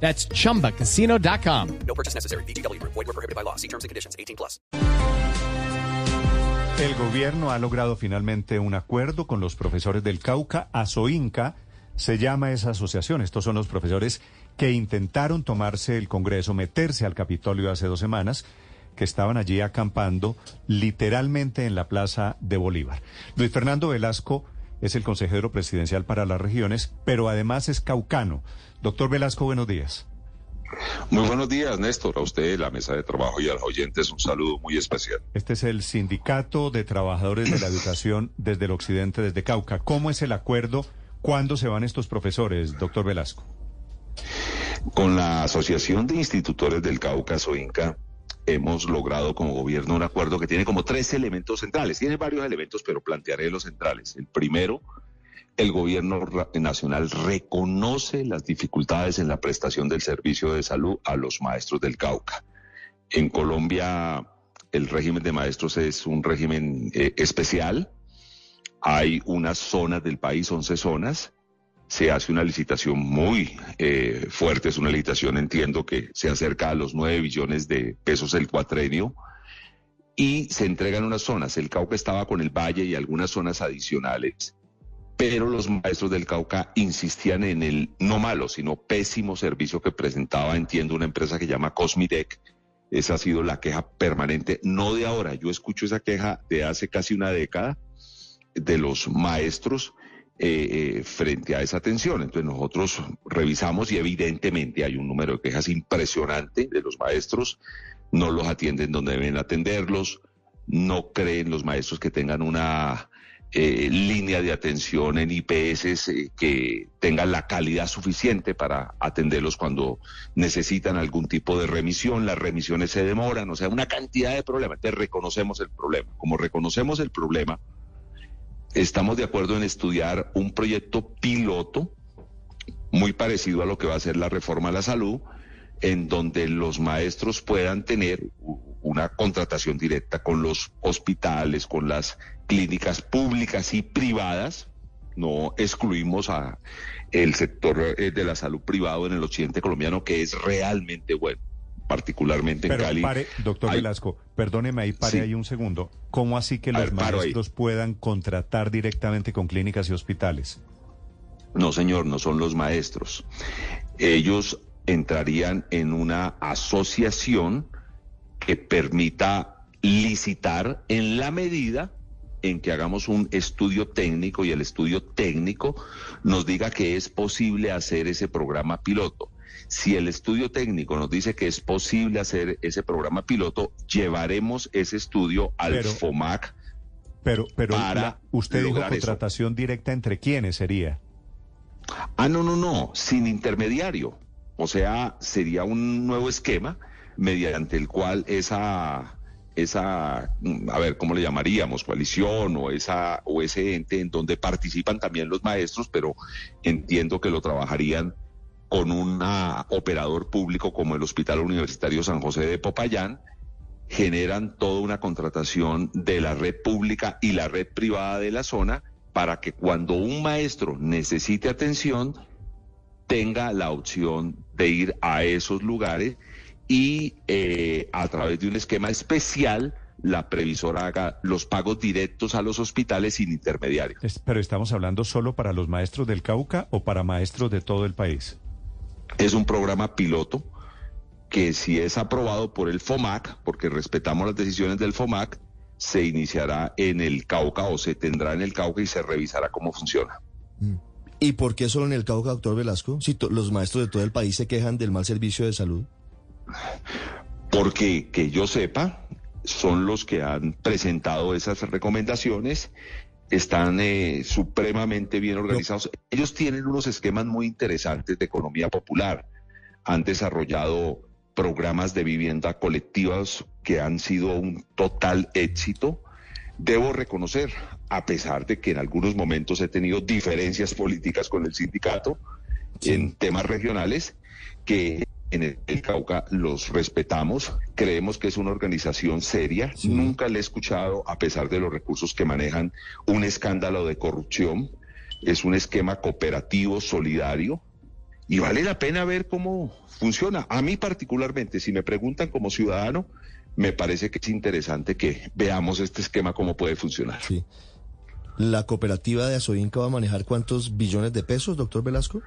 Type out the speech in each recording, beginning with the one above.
That's chumbacasino.com. No purchase necessary. BGW. Void were prohibited by law. See terms and conditions. 18 plus. El gobierno ha logrado finalmente un acuerdo con los profesores del Cauca. ASOINCA se llama esa asociación. Estos son los profesores que intentaron tomarse el Congreso, meterse al Capitolio hace dos semanas, que estaban allí acampando literalmente en la Plaza de Bolívar. Luis Fernando Velasco es el consejero presidencial para las regiones, pero además es caucano. Doctor Velasco, buenos días. Muy buenos días, Néstor. A usted, la mesa de trabajo y a los oyentes, un saludo muy especial. Este es el Sindicato de Trabajadores de la Educación desde el occidente, desde Cauca. ¿Cómo es el acuerdo? ¿Cuándo se van estos profesores, doctor Velasco? Con la Asociación de Institutores del Cauca, SOINCA, hemos logrado como gobierno un acuerdo que tiene como tres elementos centrales. Tiene varios elementos, pero plantearé los centrales. El primero, el gobierno nacional reconoce las dificultades en la prestación del servicio de salud a los maestros del Cauca. En Colombia, el régimen de maestros es un régimen eh, especial. Hay unas zonas del país, 11 zonas. Se hace una licitación muy eh, fuerte, es una licitación, entiendo que se acerca a los 9 billones de pesos el cuatrenio y se entregan unas zonas. El Cauca estaba con el Valle y algunas zonas adicionales pero los maestros del Cauca insistían en el no malo, sino pésimo servicio que presentaba, entiendo, una empresa que llama Cosmidec. Esa ha sido la queja permanente, no de ahora, yo escucho esa queja de hace casi una década de los maestros eh, eh, frente a esa atención. Entonces nosotros revisamos y evidentemente hay un número de quejas impresionante de los maestros, no los atienden donde deben atenderlos, no creen los maestros que tengan una eh, línea de atención en IPS eh, que tengan la calidad suficiente para atenderlos cuando necesitan algún tipo de remisión. Las remisiones se demoran, o sea, una cantidad de problemas. Entonces reconocemos el problema. Como reconocemos el problema, estamos de acuerdo en estudiar un proyecto piloto muy parecido a lo que va a ser la reforma a la salud, en donde los maestros puedan tener una contratación directa con los hospitales, con las clínicas públicas y privadas. No excluimos a el sector eh, de la salud privado en el occidente colombiano, que es realmente bueno, particularmente en Cali. Pare, doctor Velasco, perdóneme ahí, pare ahí un segundo. ¿Cómo así que los maestros puedan contratar directamente con clínicas y hospitales? No, señor, no son los maestros. Ellos entrarían en una asociación que permita licitar en la medida en que hagamos un estudio técnico y el estudio técnico nos diga que es posible hacer ese programa piloto. Si el estudio técnico nos dice que es posible hacer ese programa piloto, llevaremos ese estudio al FOMAC. Pero, pero para usted dijo contratación directa entre quiénes sería. Ah, no, no, no, sin intermediario. O sea, sería un nuevo esquema mediante el cual esa, esa, mm, a ver, ¿cómo le llamaríamos? Coalición o, esa, o ese ente en donde participan también los maestros, pero entiendo que lo trabajarían con un operador público como el Hospital Universitario San José de Popayán, generan toda una contratación de la red pública y la red privada de la zona para que cuando un maestro necesite atención, tenga la opción de ir a esos lugares y eh, a través de un esquema especial la previsora haga los pagos directos a los hospitales sin intermediarios. Pero estamos hablando solo para los maestros del Cauca o para maestros de todo el país. Es un programa piloto que si es aprobado por el FOMAC, porque respetamos las decisiones del FOMAC, se iniciará en el Cauca o se tendrá en el Cauca y se revisará cómo funciona. ¿Y por qué solo en el Cauca, doctor Velasco? Si los maestros de todo el país se quejan del mal servicio de salud. Porque que yo sepa, son los que han presentado esas recomendaciones, están eh, supremamente bien organizados. Ellos tienen unos esquemas muy interesantes de economía popular. Han desarrollado programas de vivienda colectivos que han sido un total éxito. Debo reconocer, a pesar de que en algunos momentos he tenido diferencias políticas con el sindicato en temas regionales, que en el, Cauca los respetamos, creemos que es una organización seria, nunca le he escuchado, a pesar de los recursos que manejan, un escándalo de corrupción, es un esquema cooperativo, solidario, y vale la pena ver cómo funciona. A mí particularmente, si me preguntan como ciudadano, me parece que es interesante que veamos este esquema cómo puede funcionar. Sí. ¿La cooperativa de Asoinca va a manejar cuántos billones de pesos, doctor Velasco?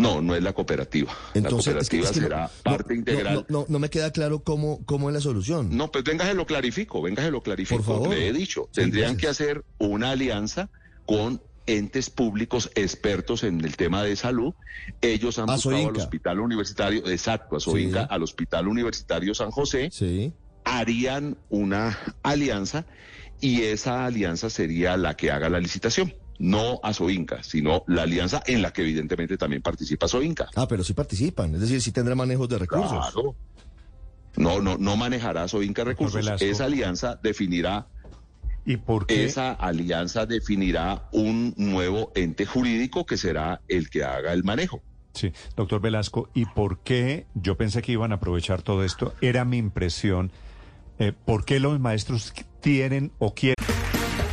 No, no es la cooperativa. Entonces, la es que- cooperativa es que no- será no, parte no, integral. No, no, me queda claro cómo, cómo es la solución. No, pues venga, se lo clarifico, venga, se lo clarifico. Por favor. Le he dicho, Sí, tendrían gracias. que hacer una alianza con entes públicos expertos en el tema de salud. Ellos han buscado al hospital universitario, exacto, a Soinca, Sí. al hospital universitario San José, Sí. harían una alianza y esa alianza sería la que haga la licitación. No a Soinca, sino la alianza en la que evidentemente también participa Soinca. Ah, pero sí participan, es decir, sí tendrá manejos de recursos. Claro. No, no, no manejará Soinca recursos. Velasco. Esa alianza definirá ¿Y por qué? Esa alianza definirá un nuevo ente jurídico que será el que haga el manejo. Sí, doctor Velasco, ¿y por qué? Yo pensé que iban a aprovechar todo esto, era mi impresión. eh, ¿Por qué los maestros tienen o quieren?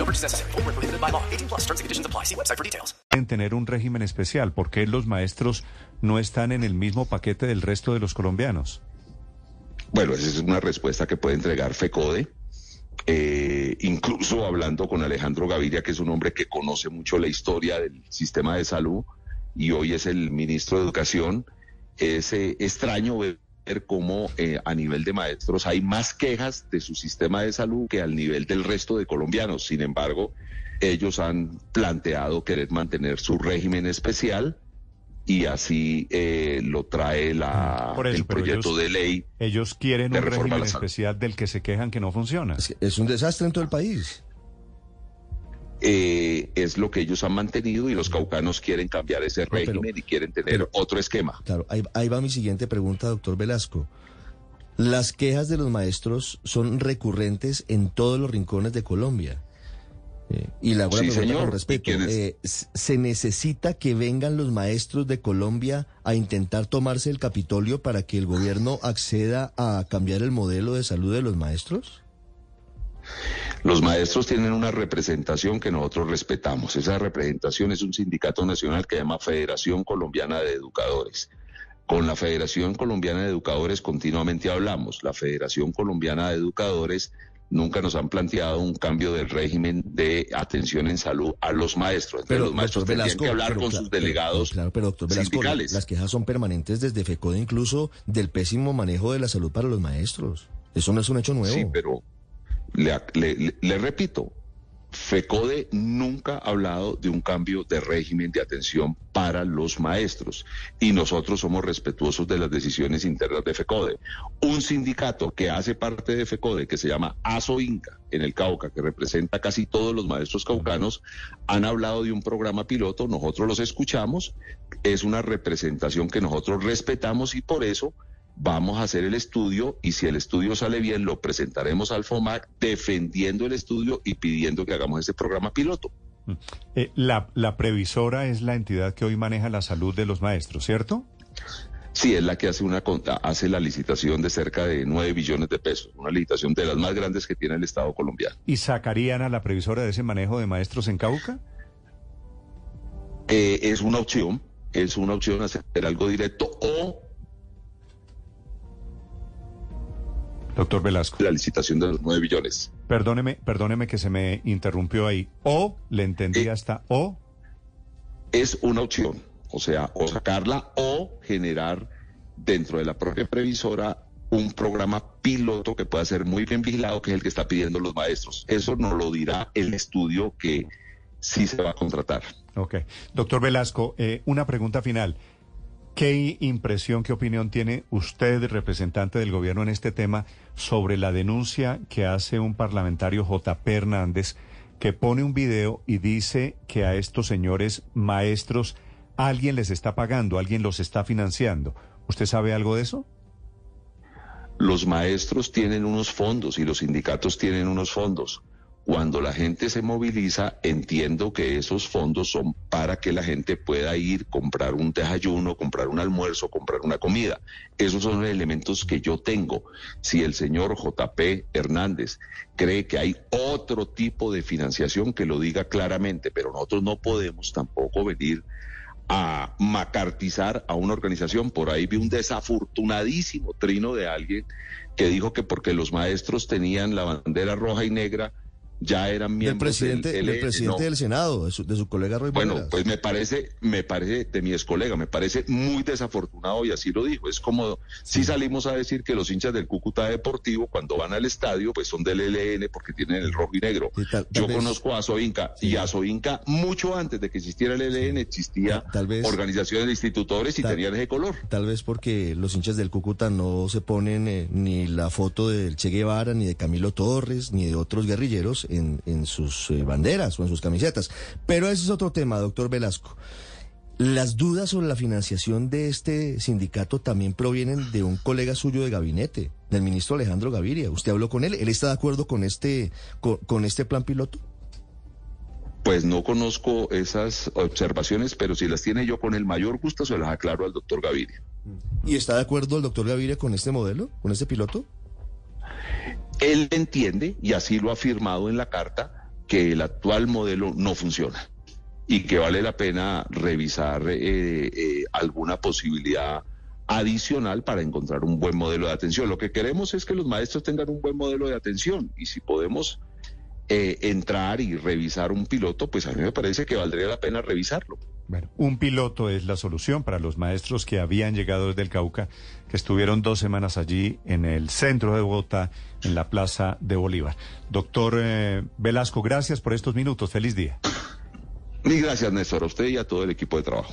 No purchase necessary. Void where prohibited by law. 18 plus terms and conditions apply. See website for details. tener un régimen especial? ¿Por qué los maestros no están en el mismo paquete del resto de los colombianos? Bueno, esa es una respuesta que puede entregar FECODE. Eh, incluso hablando con Alejandro Gaviria, que es un hombre que conoce mucho la historia del sistema de salud y hoy es el ministro de Educación, es eh, extraño ver cómo eh, a nivel de maestros hay más quejas de su sistema de salud que al nivel del resto de colombianos. Sin embargo, ellos han planteado querer mantener su régimen especial y así eh, lo trae la, Por eso, el proyecto ellos- de ley. Ellos quieren De un régimen especial del que se quejan que no funciona. Es un desastre en todo el país. Eh, es lo que ellos han mantenido y los caucanos quieren cambiar ese régimen y quieren tener pero- otro esquema. Claro, ahí, ahí va mi siguiente pregunta, doctor Velasco. Las quejas de los maestros son recurrentes en todos los rincones de Colombia. Eh, y la la Sí, pregunta señor. con ¿Y respeto. Eh, ¿Se necesita que vengan los maestros de Colombia a intentar tomarse el Capitolio para que el gobierno acceda a cambiar el modelo de salud de los maestros? Los maestros tienen una representación que nosotros respetamos. Esa representación es un sindicato nacional que se llama Federación Colombiana de Educadores. Con la Federación Colombiana de Educadores continuamente hablamos. La Federación Colombiana de Educadores nunca nos han planteado un cambio del régimen de atención en salud a los maestros. Entonces, los maestros tendrían que hablar pero con sus pero- delegados Claro, pero doctor Velasco, sindicales. las quejas son permanentes desde FECODE, incluso del pésimo manejo de la salud para los maestros. Eso no es un hecho nuevo. Sí, pero le, repito, FECODE nunca ha hablado de un cambio de régimen de atención para los maestros. Y nosotros somos respetuosos de las decisiones internas de FECODE. Un sindicato que hace parte de FECODE, que se llama ASOINCA, en el Cauca, que representa casi todos los maestros caucanos, han hablado de un programa piloto, nosotros los escuchamos, es una representación que nosotros respetamos y por eso vamos a hacer el estudio y si el estudio sale bien lo presentaremos al FOMAC defendiendo el estudio y pidiendo que hagamos ese programa piloto. Eh, la, la previsora es la entidad que hoy maneja la salud de los maestros, ¿cierto? Sí, es la que hace una conta, hace la licitación de cerca de 9 billones de pesos, una licitación de las más grandes que tiene el Estado colombiano. ¿Y sacarían a la previsora de ese manejo de maestros en Cauca? Eh, es una opción, es una opción hacer algo directo o Doctor Velasco. la licitación de los 9 billones. Perdóneme, perdóneme que se me interrumpió ahí. O, le entendí Eh. hasta O. es una opción, o sea, o sacarla o generar dentro de la propia previsora un programa piloto que pueda ser muy bien vigilado, que es el que está pidiendo los maestros. Eso nos lo dirá el estudio que sí se va a contratar. Ok. Doctor Velasco, eh, una pregunta final. ¿Qué impresión, qué opinión tiene usted, representante del gobierno, en este tema sobre la denuncia que hace un parlamentario JP Hernández que pone un video y dice que a estos señores maestros alguien les está pagando, alguien los está financiando? ¿Usted sabe algo de eso? Los maestros tienen unos fondos y los sindicatos tienen unos fondos. Cuando la gente se moviliza, entiendo que esos fondos son para que la gente pueda ir, comprar un desayuno, comprar un almuerzo, comprar una comida. Esos son los elementos que yo tengo. Si el señor JP Hernández cree que hay otro tipo de financiación, que lo diga claramente, pero nosotros no podemos tampoco venir a macartizar a una organización. Por ahí vi un desafortunadísimo trino de alguien que dijo que porque los maestros tenían la bandera roja y negra, ya eran miembros del presidente, del, LN, presidente no. del Senado, de su, de su colega Roy Bueno, pues me parece, me parece, de mi ex colega, me parece muy desafortunado y así lo dijo. Es como si salimos a decir que los hinchas del Cúcuta Deportivo, cuando van al estadio, pues son del ELN porque tienen el rojo y negro. Sí, tal- tal Yo vez- conozco a Soinca y a Soinca mucho antes de que existiera el ELN existía Tal- vez- organizaciones de institutores y tenían ese color. Tal vez porque los hinchas del Cúcuta no se ponen eh, ni la foto del Che Guevara, ni de Camilo Torres, ni de otros guerrilleros en, en sus eh, banderas o en sus camisetas. Pero ese es otro tema, doctor Velasco. Las dudas sobre la financiación de este sindicato también provienen de un colega suyo de gabinete, del ministro Alejandro Gaviria. ¿Usted habló con él? ¿Él está de acuerdo con este, con, con este plan piloto? Pues no conozco esas observaciones, pero si las tiene yo con el mayor gusto se las aclaro al doctor Gaviria. ¿Y está de acuerdo el doctor Gaviria con este modelo, con este piloto? Él entiende, y así lo ha afirmado en la carta, que el actual modelo no funciona y que vale la pena revisar eh, eh, alguna posibilidad adicional para encontrar un buen modelo de atención. Lo que queremos es que los maestros tengan un buen modelo de atención y si podemos eh, entrar y revisar un piloto, pues a mí me parece que valdría la pena revisarlo. Bueno, un piloto es la solución para los maestros que habían llegado desde el Cauca, que estuvieron dos semanas allí en el centro de Bogotá, en la Plaza de Bolívar. Doctor eh, Velasco, gracias por estos minutos. Feliz día. Y gracias, Néstor, a usted y a todo el equipo de trabajo.